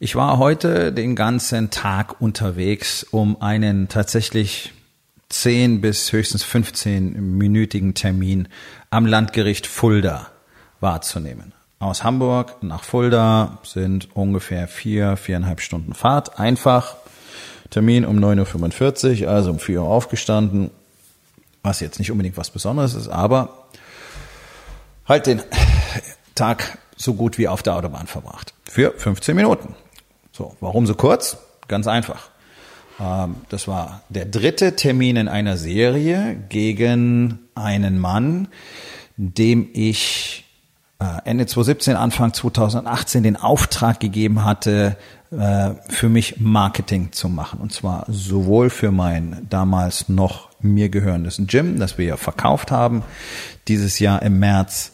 Ich war heute den ganzen Tag unterwegs, um einen tatsächlich 10 bis höchstens 15-minütigen Termin am Landgericht Fulda wahrzunehmen. Aus Hamburg nach Fulda sind ungefähr vier, viereinhalb Stunden Fahrt. Einfach. Termin um 9.45 Uhr, also um 4 Uhr aufgestanden, was jetzt nicht unbedingt was Besonderes ist, aber halt den Tag so gut wie auf der Autobahn verbracht. Für 15 Minuten. So, warum so kurz? Ganz einfach. Ähm, das war der dritte Termin in einer Serie gegen einen Mann, dem ich äh, Ende 2017, Anfang 2018 den Auftrag gegeben hatte, äh, für mich Marketing zu machen. Und zwar sowohl für mein damals noch mir gehörendes Gym, das wir ja verkauft haben, dieses Jahr im März,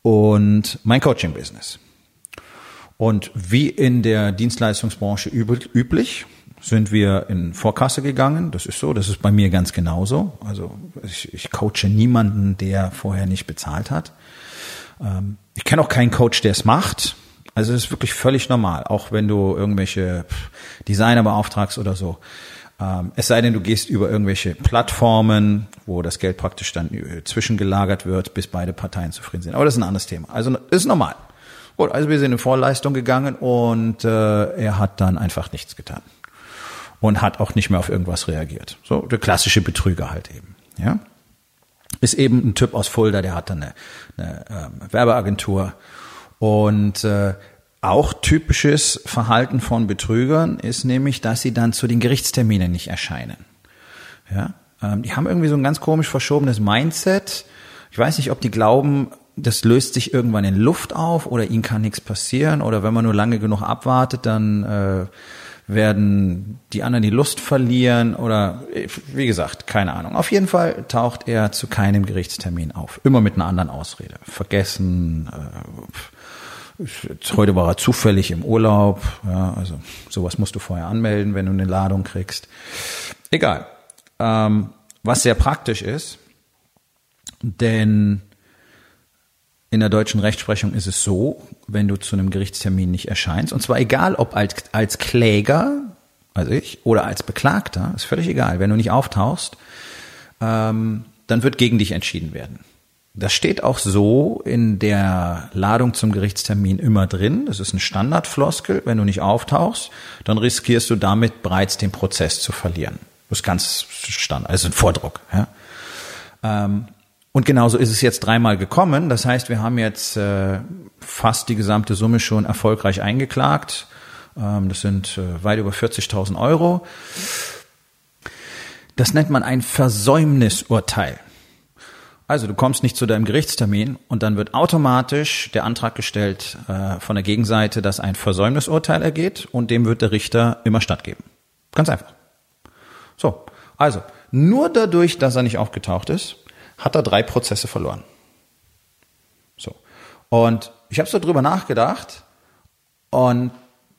und mein Coaching-Business. Und wie in der Dienstleistungsbranche üblich, sind wir in Vorkasse gegangen. Das ist so, das ist bei mir ganz genauso. Also ich, ich coache niemanden, der vorher nicht bezahlt hat. Ähm, ich kenne auch keinen Coach, der es macht. Also es ist wirklich völlig normal, auch wenn du irgendwelche Designer beauftragst oder so. Ähm, es sei denn, du gehst über irgendwelche Plattformen, wo das Geld praktisch dann zwischengelagert wird, bis beide Parteien zufrieden sind. Aber das ist ein anderes Thema. Also ist normal. Gut, also wir sind in Vorleistung gegangen und äh, er hat dann einfach nichts getan und hat auch nicht mehr auf irgendwas reagiert. So der klassische Betrüger halt eben. Ja, ist eben ein Typ aus Fulda, der hat dann eine, eine ähm, Werbeagentur und äh, auch typisches Verhalten von Betrügern ist nämlich, dass sie dann zu den Gerichtsterminen nicht erscheinen. Ja, ähm, die haben irgendwie so ein ganz komisch verschobenes Mindset. Ich weiß nicht, ob die glauben, das löst sich irgendwann in Luft auf oder ihnen kann nichts passieren oder wenn man nur lange genug abwartet, dann äh, werden die anderen die Lust verlieren oder wie gesagt, keine Ahnung. Auf jeden Fall taucht er zu keinem Gerichtstermin auf. Immer mit einer anderen Ausrede. Vergessen, äh, heute war er zufällig im Urlaub, ja, also sowas musst du vorher anmelden, wenn du eine Ladung kriegst. Egal. Ähm, was sehr praktisch ist, denn in der deutschen Rechtsprechung ist es so, wenn du zu einem Gerichtstermin nicht erscheinst, und zwar egal ob als, als Kläger, also ich, oder als Beklagter, ist völlig egal, wenn du nicht auftauchst, ähm, dann wird gegen dich entschieden werden. Das steht auch so in der Ladung zum Gerichtstermin immer drin. Das ist ein Standardfloskel. Wenn du nicht auftauchst, dann riskierst du damit bereits den Prozess zu verlieren. Das ist ganz Standard, also ein Vordruck. Ja. Ähm, und genauso ist es jetzt dreimal gekommen. Das heißt, wir haben jetzt äh, fast die gesamte Summe schon erfolgreich eingeklagt. Ähm, das sind äh, weit über 40.000 Euro. Das nennt man ein Versäumnisurteil. Also du kommst nicht zu deinem Gerichtstermin und dann wird automatisch der Antrag gestellt äh, von der Gegenseite, dass ein Versäumnisurteil ergeht und dem wird der Richter immer stattgeben. Ganz einfach. So, also nur dadurch, dass er nicht aufgetaucht ist, hat er drei Prozesse verloren. So. Und ich habe so drüber nachgedacht und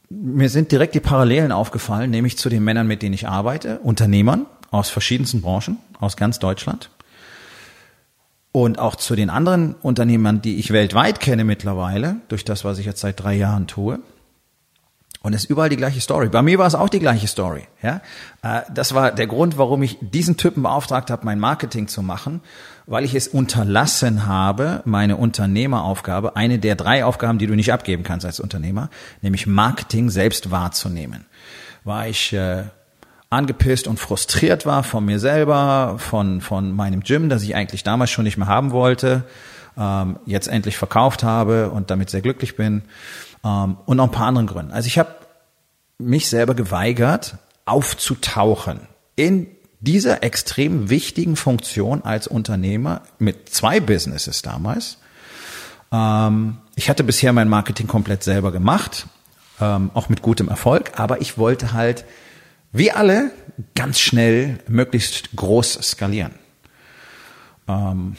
mir sind direkt die Parallelen aufgefallen, nämlich zu den Männern, mit denen ich arbeite, Unternehmern aus verschiedensten Branchen, aus ganz Deutschland. Und auch zu den anderen Unternehmern, die ich weltweit kenne mittlerweile, durch das, was ich jetzt seit drei Jahren tue. Und es ist überall die gleiche Story. Bei mir war es auch die gleiche Story. Ja, äh, das war der Grund, warum ich diesen Typen beauftragt habe, mein Marketing zu machen, weil ich es unterlassen habe, meine Unternehmeraufgabe, eine der drei Aufgaben, die du nicht abgeben kannst als Unternehmer, nämlich Marketing selbst wahrzunehmen. War ich äh, angepisst und frustriert war von mir selber, von von meinem Gym, das ich eigentlich damals schon nicht mehr haben wollte, ähm, jetzt endlich verkauft habe und damit sehr glücklich bin ähm, und noch ein paar anderen Gründen. Also ich habe mich selber geweigert, aufzutauchen in dieser extrem wichtigen Funktion als Unternehmer mit zwei Businesses damals Ähm, ich hatte bisher mein Marketing komplett selber gemacht, ähm, auch mit gutem Erfolg, aber ich wollte halt, wie alle, ganz schnell möglichst groß skalieren. Ähm,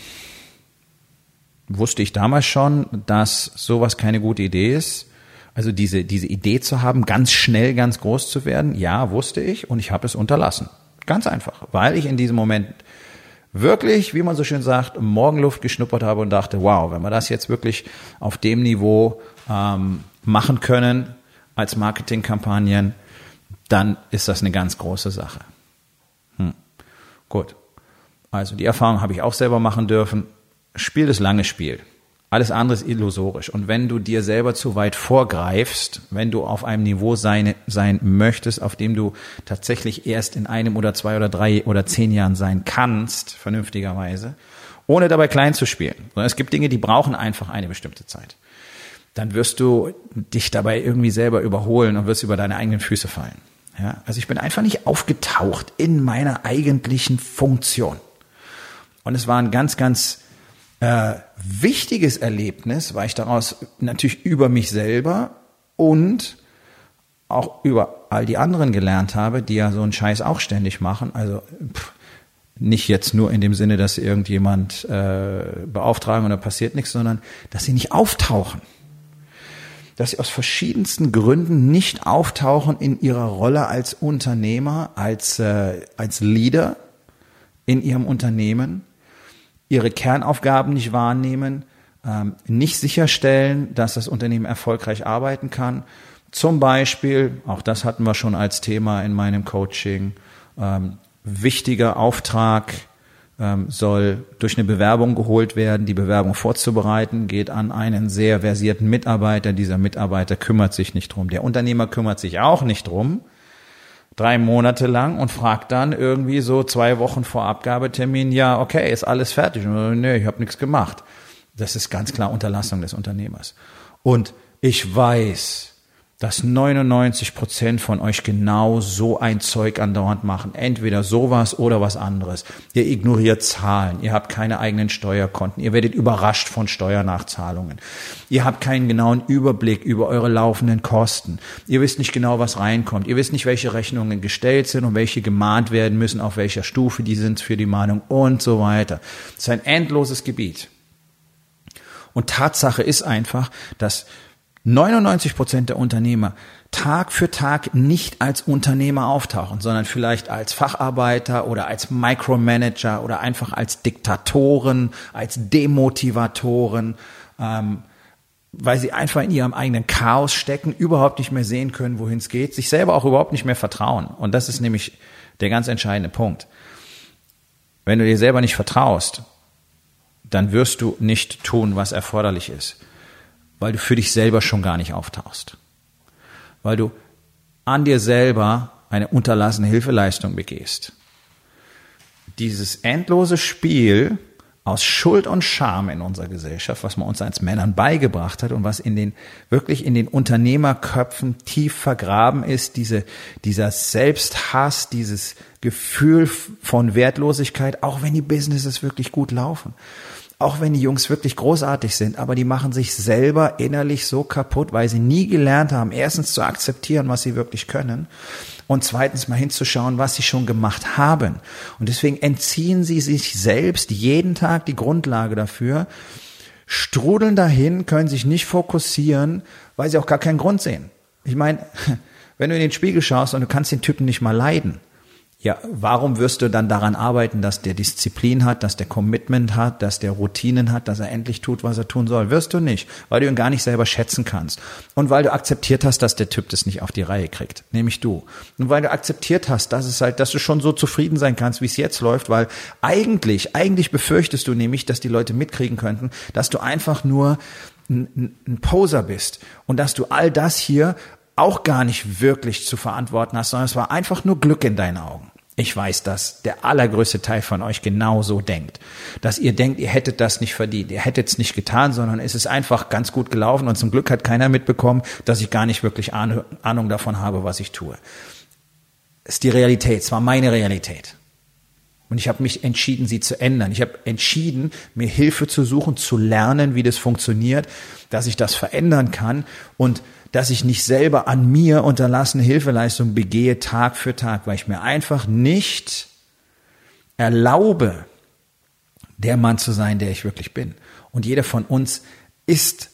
wusste ich damals schon, dass sowas keine gute Idee ist. Also diese, diese Idee zu haben, ganz schnell ganz groß zu werden, ja, wusste ich und ich habe es unterlassen. Ganz einfach, weil ich in diesem Moment wirklich, wie man so schön sagt, Morgenluft geschnuppert habe und dachte, wow, wenn wir das jetzt wirklich auf dem Niveau ähm, machen können als Marketingkampagnen, dann ist das eine ganz große Sache. Hm. Gut. Also die Erfahrung habe ich auch selber machen dürfen. Spiel das lange Spiel. Alles andere ist illusorisch. Und wenn du dir selber zu weit vorgreifst, wenn du auf einem Niveau sein, sein möchtest, auf dem du tatsächlich erst in einem oder zwei oder drei oder zehn Jahren sein kannst, vernünftigerweise, ohne dabei klein zu spielen. Sondern es gibt Dinge, die brauchen einfach eine bestimmte Zeit. Dann wirst du dich dabei irgendwie selber überholen und wirst über deine eigenen Füße fallen. Ja, also ich bin einfach nicht aufgetaucht in meiner eigentlichen Funktion. Und es war ein ganz, ganz äh, wichtiges Erlebnis, weil ich daraus natürlich über mich selber und auch über all die anderen gelernt habe, die ja so einen Scheiß auch ständig machen. Also pff, nicht jetzt nur in dem Sinne, dass irgendjemand äh, beauftragen da passiert nichts, sondern dass sie nicht auftauchen. Dass sie aus verschiedensten Gründen nicht auftauchen in ihrer Rolle als Unternehmer, als, äh, als Leader in ihrem Unternehmen ihre Kernaufgaben nicht wahrnehmen, ähm, nicht sicherstellen, dass das Unternehmen erfolgreich arbeiten kann. Zum Beispiel, auch das hatten wir schon als Thema in meinem Coaching, ähm, wichtiger Auftrag ähm, soll durch eine Bewerbung geholt werden. Die Bewerbung vorzubereiten geht an einen sehr versierten Mitarbeiter. Dieser Mitarbeiter kümmert sich nicht drum. Der Unternehmer kümmert sich auch nicht drum drei Monate lang und fragt dann irgendwie so zwei Wochen vor Abgabetermin, ja, okay, ist alles fertig? Nee, ich habe nichts gemacht. Das ist ganz klar Unterlassung des Unternehmers. Und ich weiß, dass 99 Prozent von euch genau so ein Zeug andauernd machen. Entweder sowas oder was anderes. Ihr ignoriert Zahlen. Ihr habt keine eigenen Steuerkonten. Ihr werdet überrascht von Steuernachzahlungen. Ihr habt keinen genauen Überblick über eure laufenden Kosten. Ihr wisst nicht genau, was reinkommt. Ihr wisst nicht, welche Rechnungen gestellt sind und welche gemahnt werden müssen, auf welcher Stufe die sind für die Mahnung und so weiter. Das ist ein endloses Gebiet. Und Tatsache ist einfach, dass 99 Prozent der Unternehmer Tag für Tag nicht als Unternehmer auftauchen, sondern vielleicht als Facharbeiter oder als Micromanager oder einfach als Diktatoren, als Demotivatoren, ähm, weil sie einfach in ihrem eigenen Chaos stecken, überhaupt nicht mehr sehen können, wohin es geht, sich selber auch überhaupt nicht mehr vertrauen. Und das ist nämlich der ganz entscheidende Punkt. Wenn du dir selber nicht vertraust, dann wirst du nicht tun, was erforderlich ist weil du für dich selber schon gar nicht auftauchst. Weil du an dir selber eine unterlassene Hilfeleistung begehst. Dieses endlose Spiel aus Schuld und Scham in unserer Gesellschaft, was man uns als Männern beigebracht hat und was in den, wirklich in den Unternehmerköpfen tief vergraben ist, diese, dieser Selbsthass, dieses Gefühl von Wertlosigkeit, auch wenn die Businesses wirklich gut laufen auch wenn die Jungs wirklich großartig sind, aber die machen sich selber innerlich so kaputt, weil sie nie gelernt haben, erstens zu akzeptieren, was sie wirklich können und zweitens mal hinzuschauen, was sie schon gemacht haben. Und deswegen entziehen sie sich selbst jeden Tag die Grundlage dafür, strudeln dahin, können sich nicht fokussieren, weil sie auch gar keinen Grund sehen. Ich meine, wenn du in den Spiegel schaust und du kannst den Typen nicht mal leiden, ja, warum wirst du dann daran arbeiten, dass der Disziplin hat, dass der Commitment hat, dass der Routinen hat, dass er endlich tut, was er tun soll? Wirst du nicht, weil du ihn gar nicht selber schätzen kannst. Und weil du akzeptiert hast, dass der Typ das nicht auf die Reihe kriegt, nämlich du. Und weil du akzeptiert hast, dass es halt, dass du schon so zufrieden sein kannst, wie es jetzt läuft, weil eigentlich, eigentlich befürchtest du nämlich, dass die Leute mitkriegen könnten, dass du einfach nur ein, ein Poser bist und dass du all das hier auch gar nicht wirklich zu verantworten hast, sondern es war einfach nur Glück in deinen Augen. Ich weiß, dass der allergrößte Teil von euch genauso denkt. Dass ihr denkt, ihr hättet das nicht verdient, ihr hättet es nicht getan, sondern es ist einfach ganz gut gelaufen und zum Glück hat keiner mitbekommen, dass ich gar nicht wirklich Ahnung davon habe, was ich tue. Das ist die Realität, es war meine Realität. Und ich habe mich entschieden, sie zu ändern. Ich habe entschieden, mir Hilfe zu suchen, zu lernen, wie das funktioniert, dass ich das verändern kann und dass ich nicht selber an mir unterlassene Hilfeleistung begehe Tag für Tag, weil ich mir einfach nicht erlaube, der Mann zu sein, der ich wirklich bin. Und jeder von uns ist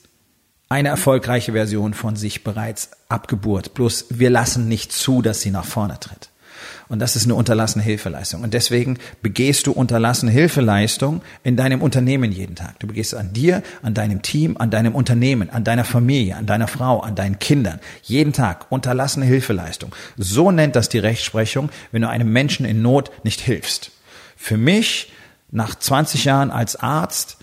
eine erfolgreiche Version von sich bereits abgeburt. Bloß wir lassen nicht zu, dass sie nach vorne tritt. Und das ist eine unterlassene Hilfeleistung. Und deswegen begehst du unterlassene Hilfeleistung in deinem Unternehmen jeden Tag. Du begehst an dir, an deinem Team, an deinem Unternehmen, an deiner Familie, an deiner Frau, an deinen Kindern. Jeden Tag unterlassene Hilfeleistung. So nennt das die Rechtsprechung, wenn du einem Menschen in Not nicht hilfst. Für mich, nach 20 Jahren als Arzt,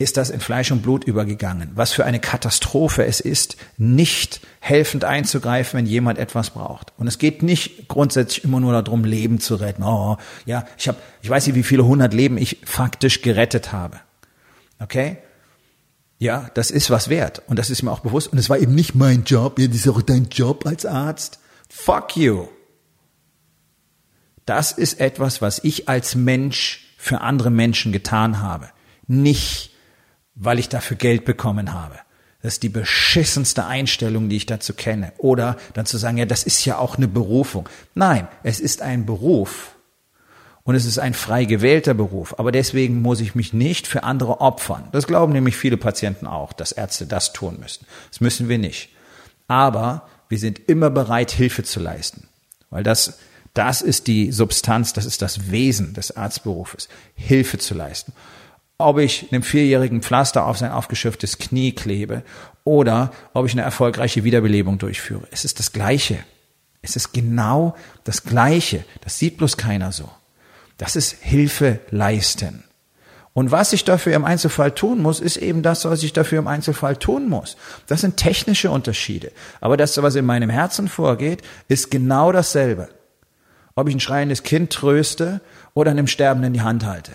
ist das in Fleisch und Blut übergegangen. Was für eine Katastrophe es ist, nicht helfend einzugreifen, wenn jemand etwas braucht. Und es geht nicht grundsätzlich immer nur darum, Leben zu retten. Oh, ja, ich habe, ich weiß nicht, wie viele hundert Leben ich faktisch gerettet habe. Okay? Ja, das ist was wert. Und das ist mir auch bewusst. Und es war eben nicht mein Job. Ja, das ist auch dein Job als Arzt. Fuck you. Das ist etwas, was ich als Mensch für andere Menschen getan habe. Nicht weil ich dafür Geld bekommen habe. Das ist die beschissenste Einstellung, die ich dazu kenne. Oder dann zu sagen, ja, das ist ja auch eine Berufung. Nein, es ist ein Beruf. Und es ist ein frei gewählter Beruf. Aber deswegen muss ich mich nicht für andere opfern. Das glauben nämlich viele Patienten auch, dass Ärzte das tun müssen. Das müssen wir nicht. Aber wir sind immer bereit, Hilfe zu leisten. Weil das, das ist die Substanz, das ist das Wesen des Arztberufes. Hilfe zu leisten ob ich einem vierjährigen Pflaster auf sein aufgeschürftes Knie klebe oder ob ich eine erfolgreiche Wiederbelebung durchführe. Es ist das Gleiche. Es ist genau das Gleiche. Das sieht bloß keiner so. Das ist Hilfe leisten. Und was ich dafür im Einzelfall tun muss, ist eben das, was ich dafür im Einzelfall tun muss. Das sind technische Unterschiede. Aber das, was in meinem Herzen vorgeht, ist genau dasselbe. Ob ich ein schreiendes Kind tröste oder einem Sterbenden die Hand halte.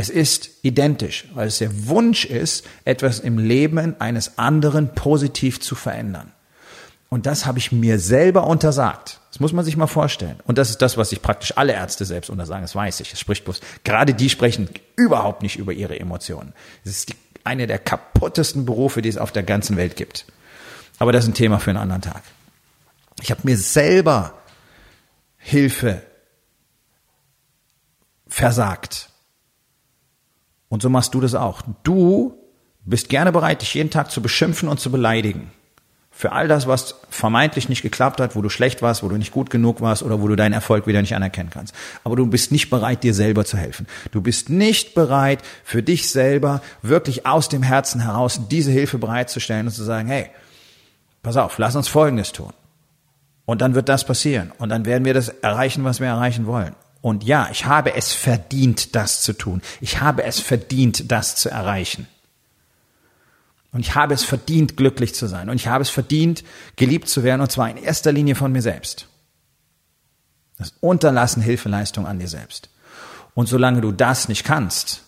Es ist identisch, weil es der Wunsch ist, etwas im Leben eines anderen positiv zu verändern. Und das habe ich mir selber untersagt. Das muss man sich mal vorstellen. Und das ist das, was sich praktisch alle Ärzte selbst untersagen. Das weiß ich. Es spricht bloß. Gerade die sprechen überhaupt nicht über ihre Emotionen. Es ist die, eine der kaputtesten Berufe, die es auf der ganzen Welt gibt. Aber das ist ein Thema für einen anderen Tag. Ich habe mir selber Hilfe versagt. Und so machst du das auch. Du bist gerne bereit, dich jeden Tag zu beschimpfen und zu beleidigen. Für all das, was vermeintlich nicht geklappt hat, wo du schlecht warst, wo du nicht gut genug warst oder wo du deinen Erfolg wieder nicht anerkennen kannst. Aber du bist nicht bereit, dir selber zu helfen. Du bist nicht bereit, für dich selber wirklich aus dem Herzen heraus diese Hilfe bereitzustellen und zu sagen, hey, pass auf, lass uns Folgendes tun. Und dann wird das passieren. Und dann werden wir das erreichen, was wir erreichen wollen. Und ja, ich habe es verdient, das zu tun. Ich habe es verdient, das zu erreichen. Und ich habe es verdient, glücklich zu sein. Und ich habe es verdient, geliebt zu werden, und zwar in erster Linie von mir selbst. Das Unterlassen Hilfeleistung an dir selbst. Und solange du das nicht kannst,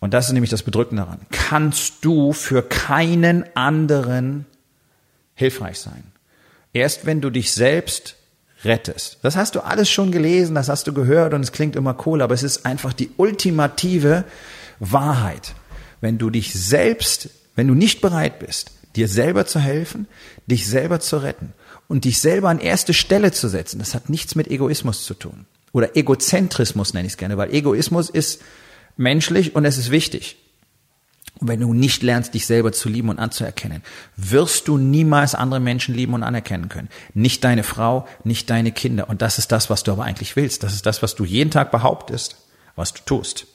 und das ist nämlich das Bedrückende daran, kannst du für keinen anderen hilfreich sein. Erst wenn du dich selbst rettest. Das hast du alles schon gelesen, das hast du gehört und es klingt immer cool, aber es ist einfach die ultimative Wahrheit. Wenn du dich selbst, wenn du nicht bereit bist, dir selber zu helfen, dich selber zu retten und dich selber an erste Stelle zu setzen, das hat nichts mit Egoismus zu tun. Oder Egozentrismus nenne ich es gerne, weil Egoismus ist menschlich und es ist wichtig. Und wenn du nicht lernst, dich selber zu lieben und anzuerkennen, wirst du niemals andere Menschen lieben und anerkennen können. Nicht deine Frau, nicht deine Kinder. Und das ist das, was du aber eigentlich willst. Das ist das, was du jeden Tag behauptest, was du tust.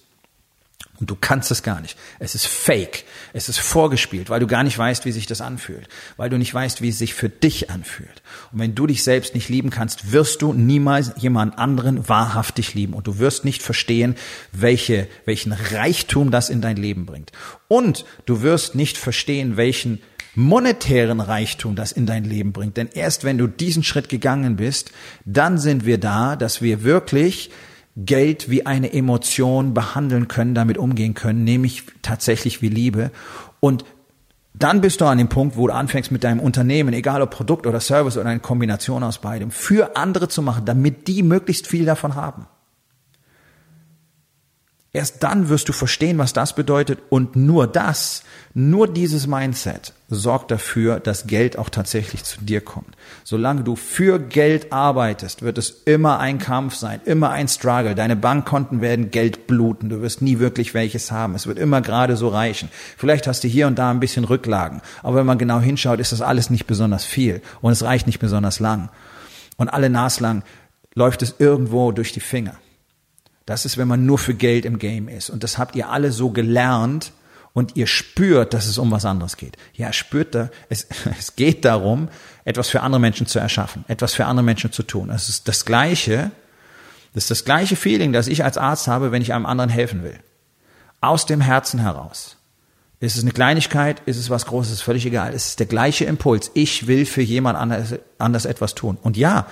Und du kannst es gar nicht. Es ist fake. Es ist vorgespielt, weil du gar nicht weißt, wie sich das anfühlt. Weil du nicht weißt, wie es sich für dich anfühlt. Und wenn du dich selbst nicht lieben kannst, wirst du niemals jemand anderen wahrhaftig lieben. Und du wirst nicht verstehen, welche, welchen Reichtum das in dein Leben bringt. Und du wirst nicht verstehen, welchen monetären Reichtum das in dein Leben bringt. Denn erst wenn du diesen Schritt gegangen bist, dann sind wir da, dass wir wirklich Geld wie eine Emotion behandeln können, damit umgehen können, nämlich tatsächlich wie Liebe. Und dann bist du an dem Punkt, wo du anfängst mit deinem Unternehmen, egal ob Produkt oder Service oder eine Kombination aus beidem, für andere zu machen, damit die möglichst viel davon haben. Erst dann wirst du verstehen, was das bedeutet und nur das, nur dieses Mindset sorgt dafür, dass Geld auch tatsächlich zu dir kommt. Solange du für Geld arbeitest, wird es immer ein Kampf sein, immer ein Struggle. Deine Bankkonten werden Geld bluten, du wirst nie wirklich welches haben. Es wird immer gerade so reichen. Vielleicht hast du hier und da ein bisschen Rücklagen, aber wenn man genau hinschaut, ist das alles nicht besonders viel und es reicht nicht besonders lang. Und alle naslang läuft es irgendwo durch die Finger. Das ist, wenn man nur für Geld im Game ist. Und das habt ihr alle so gelernt und ihr spürt, dass es um was anderes geht. Ja, spürt da, es, es geht darum, etwas für andere Menschen zu erschaffen, etwas für andere Menschen zu tun. Das ist das gleiche, das ist das gleiche Feeling, das ich als Arzt habe, wenn ich einem anderen helfen will. Aus dem Herzen heraus. Ist es eine Kleinigkeit? Ist es was Großes? Ist völlig egal. Es ist der gleiche Impuls. Ich will für jemand anders, anders etwas tun. Und ja,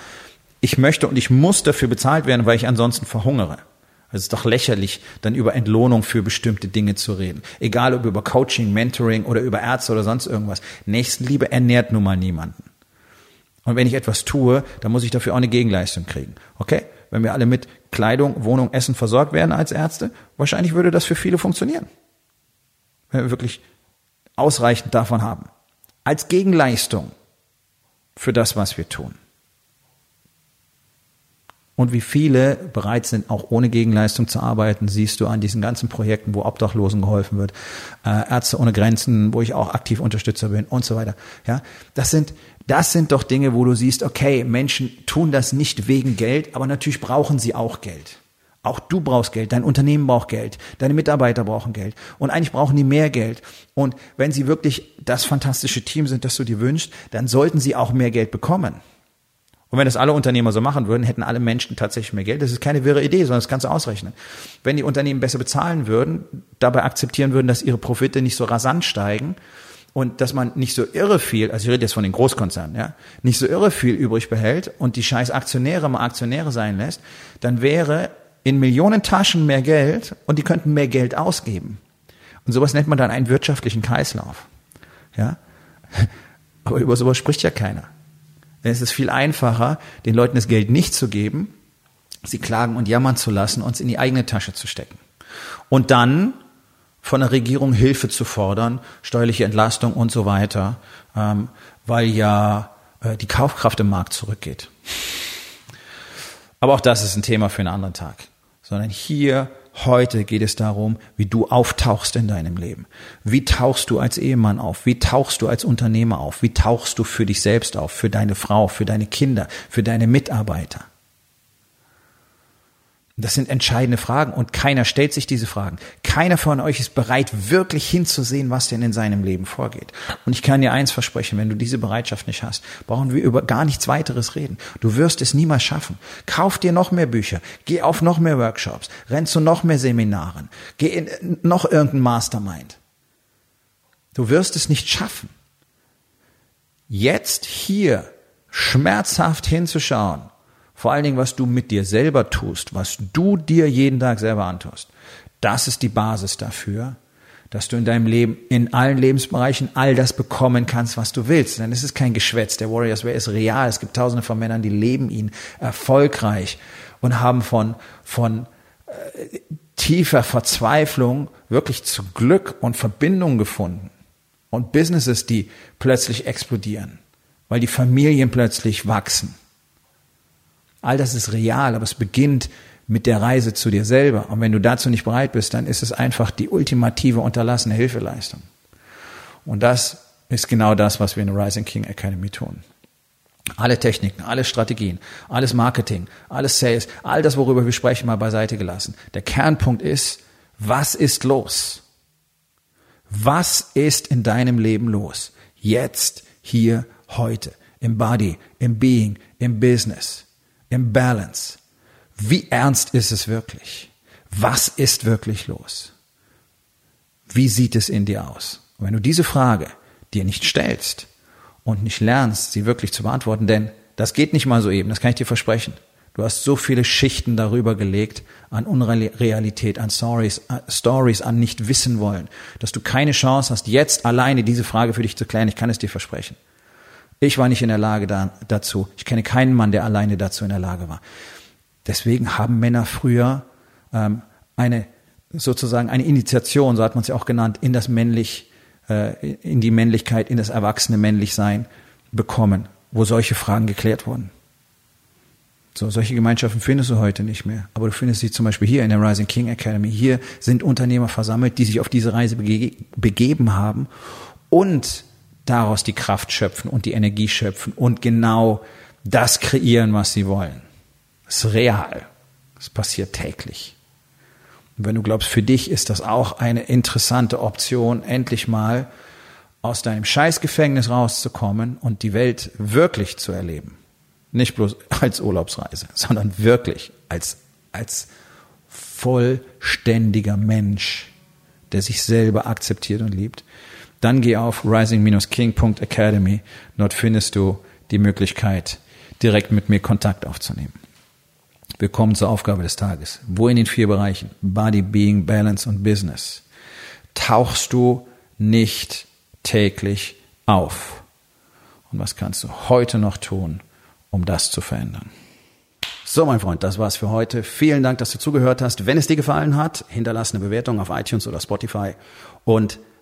ich möchte und ich muss dafür bezahlt werden, weil ich ansonsten verhungere. Es ist doch lächerlich, dann über Entlohnung für bestimmte Dinge zu reden. Egal ob über Coaching, Mentoring oder über Ärzte oder sonst irgendwas. Nächstenliebe ernährt nun mal niemanden. Und wenn ich etwas tue, dann muss ich dafür auch eine Gegenleistung kriegen. Okay? Wenn wir alle mit Kleidung, Wohnung, Essen versorgt werden als Ärzte, wahrscheinlich würde das für viele funktionieren. Wenn wir wirklich ausreichend davon haben. Als Gegenleistung für das, was wir tun und wie viele bereit sind, auch ohne Gegenleistung zu arbeiten, siehst du an diesen ganzen Projekten, wo Obdachlosen geholfen wird, äh, Ärzte ohne Grenzen, wo ich auch aktiv Unterstützer bin und so weiter. Ja, das sind das sind doch Dinge, wo du siehst, okay, Menschen tun das nicht wegen Geld, aber natürlich brauchen sie auch Geld. Auch du brauchst Geld, dein Unternehmen braucht Geld, deine Mitarbeiter brauchen Geld und eigentlich brauchen die mehr Geld. Und wenn sie wirklich das fantastische Team sind, das du dir wünschst, dann sollten sie auch mehr Geld bekommen. Und wenn das alle Unternehmer so machen würden, hätten alle Menschen tatsächlich mehr Geld. Das ist keine wirre Idee, sondern das kannst du ausrechnen. Wenn die Unternehmen besser bezahlen würden, dabei akzeptieren würden, dass ihre Profite nicht so rasant steigen und dass man nicht so irre viel, also ich rede jetzt von den Großkonzernen, ja, nicht so irre viel übrig behält und die scheiß Aktionäre mal Aktionäre sein lässt, dann wäre in Millionen Taschen mehr Geld und die könnten mehr Geld ausgeben. Und sowas nennt man dann einen wirtschaftlichen Kreislauf. Ja? Aber über sowas spricht ja keiner. Denn es ist viel einfacher, den Leuten das Geld nicht zu geben, sie klagen und jammern zu lassen und es in die eigene Tasche zu stecken. Und dann von der Regierung Hilfe zu fordern, steuerliche Entlastung und so weiter, ähm, weil ja äh, die Kaufkraft im Markt zurückgeht. Aber auch das ist ein Thema für einen anderen Tag. Sondern hier Heute geht es darum, wie du auftauchst in deinem Leben. Wie tauchst du als Ehemann auf? Wie tauchst du als Unternehmer auf? Wie tauchst du für dich selbst auf? Für deine Frau, für deine Kinder, für deine Mitarbeiter? Das sind entscheidende Fragen und keiner stellt sich diese Fragen. Keiner von euch ist bereit, wirklich hinzusehen, was denn in seinem Leben vorgeht. Und ich kann dir eins versprechen, wenn du diese Bereitschaft nicht hast, brauchen wir über gar nichts weiteres reden. Du wirst es niemals schaffen. Kauf dir noch mehr Bücher, geh auf noch mehr Workshops, renn zu noch mehr Seminaren, geh in noch irgendein Mastermind. Du wirst es nicht schaffen. Jetzt hier schmerzhaft hinzuschauen vor allen Dingen, was du mit dir selber tust, was du dir jeden Tag selber antust. Das ist die Basis dafür, dass du in deinem Leben, in allen Lebensbereichen all das bekommen kannst, was du willst. Denn es ist kein Geschwätz. Der Warriors Way ist real. Es gibt tausende von Männern, die leben ihn erfolgreich und haben von, von äh, tiefer Verzweiflung wirklich zu Glück und Verbindung gefunden. Und Businesses, die plötzlich explodieren, weil die Familien plötzlich wachsen All das ist real, aber es beginnt mit der Reise zu dir selber. Und wenn du dazu nicht bereit bist, dann ist es einfach die ultimative unterlassene Hilfeleistung. Und das ist genau das, was wir in der Rising King Academy tun. Alle Techniken, alle Strategien, alles Marketing, alles Sales, all das, worüber wir sprechen, mal beiseite gelassen. Der Kernpunkt ist, was ist los? Was ist in deinem Leben los? Jetzt, hier, heute. Im Body, im Being, im Business im Balance. Wie ernst ist es wirklich? Was ist wirklich los? Wie sieht es in dir aus? Und wenn du diese Frage dir nicht stellst und nicht lernst, sie wirklich zu beantworten, denn das geht nicht mal so eben, das kann ich dir versprechen. Du hast so viele Schichten darüber gelegt an Unrealität, an Stories, an äh, Stories, an nicht wissen wollen, dass du keine Chance hast, jetzt alleine diese Frage für dich zu klären. Ich kann es dir versprechen. Ich war nicht in der Lage da, dazu. Ich kenne keinen Mann, der alleine dazu in der Lage war. Deswegen haben Männer früher ähm, eine sozusagen eine Initiation, so hat man es ja auch genannt, in das männlich, äh, in die Männlichkeit, in das erwachsene Männlichsein bekommen, wo solche Fragen geklärt wurden. So, solche Gemeinschaften findest du heute nicht mehr. Aber du findest sie zum Beispiel hier in der Rising King Academy. Hier sind Unternehmer versammelt, die sich auf diese Reise bege begeben haben und daraus die Kraft schöpfen und die Energie schöpfen und genau das kreieren, was sie wollen. Das ist real. Das passiert täglich. Und wenn du glaubst, für dich ist das auch eine interessante Option, endlich mal aus deinem Scheißgefängnis rauszukommen und die Welt wirklich zu erleben. Nicht bloß als Urlaubsreise, sondern wirklich als, als vollständiger Mensch, der sich selber akzeptiert und liebt. Dann geh auf rising-king.academy. Dort findest du die Möglichkeit, direkt mit mir Kontakt aufzunehmen. Wir kommen zur Aufgabe des Tages. Wo in den vier Bereichen Body, Being, Balance und Business tauchst du nicht täglich auf? Und was kannst du heute noch tun, um das zu verändern? So, mein Freund, das war's für heute. Vielen Dank, dass du zugehört hast. Wenn es dir gefallen hat, hinterlass eine Bewertung auf iTunes oder Spotify und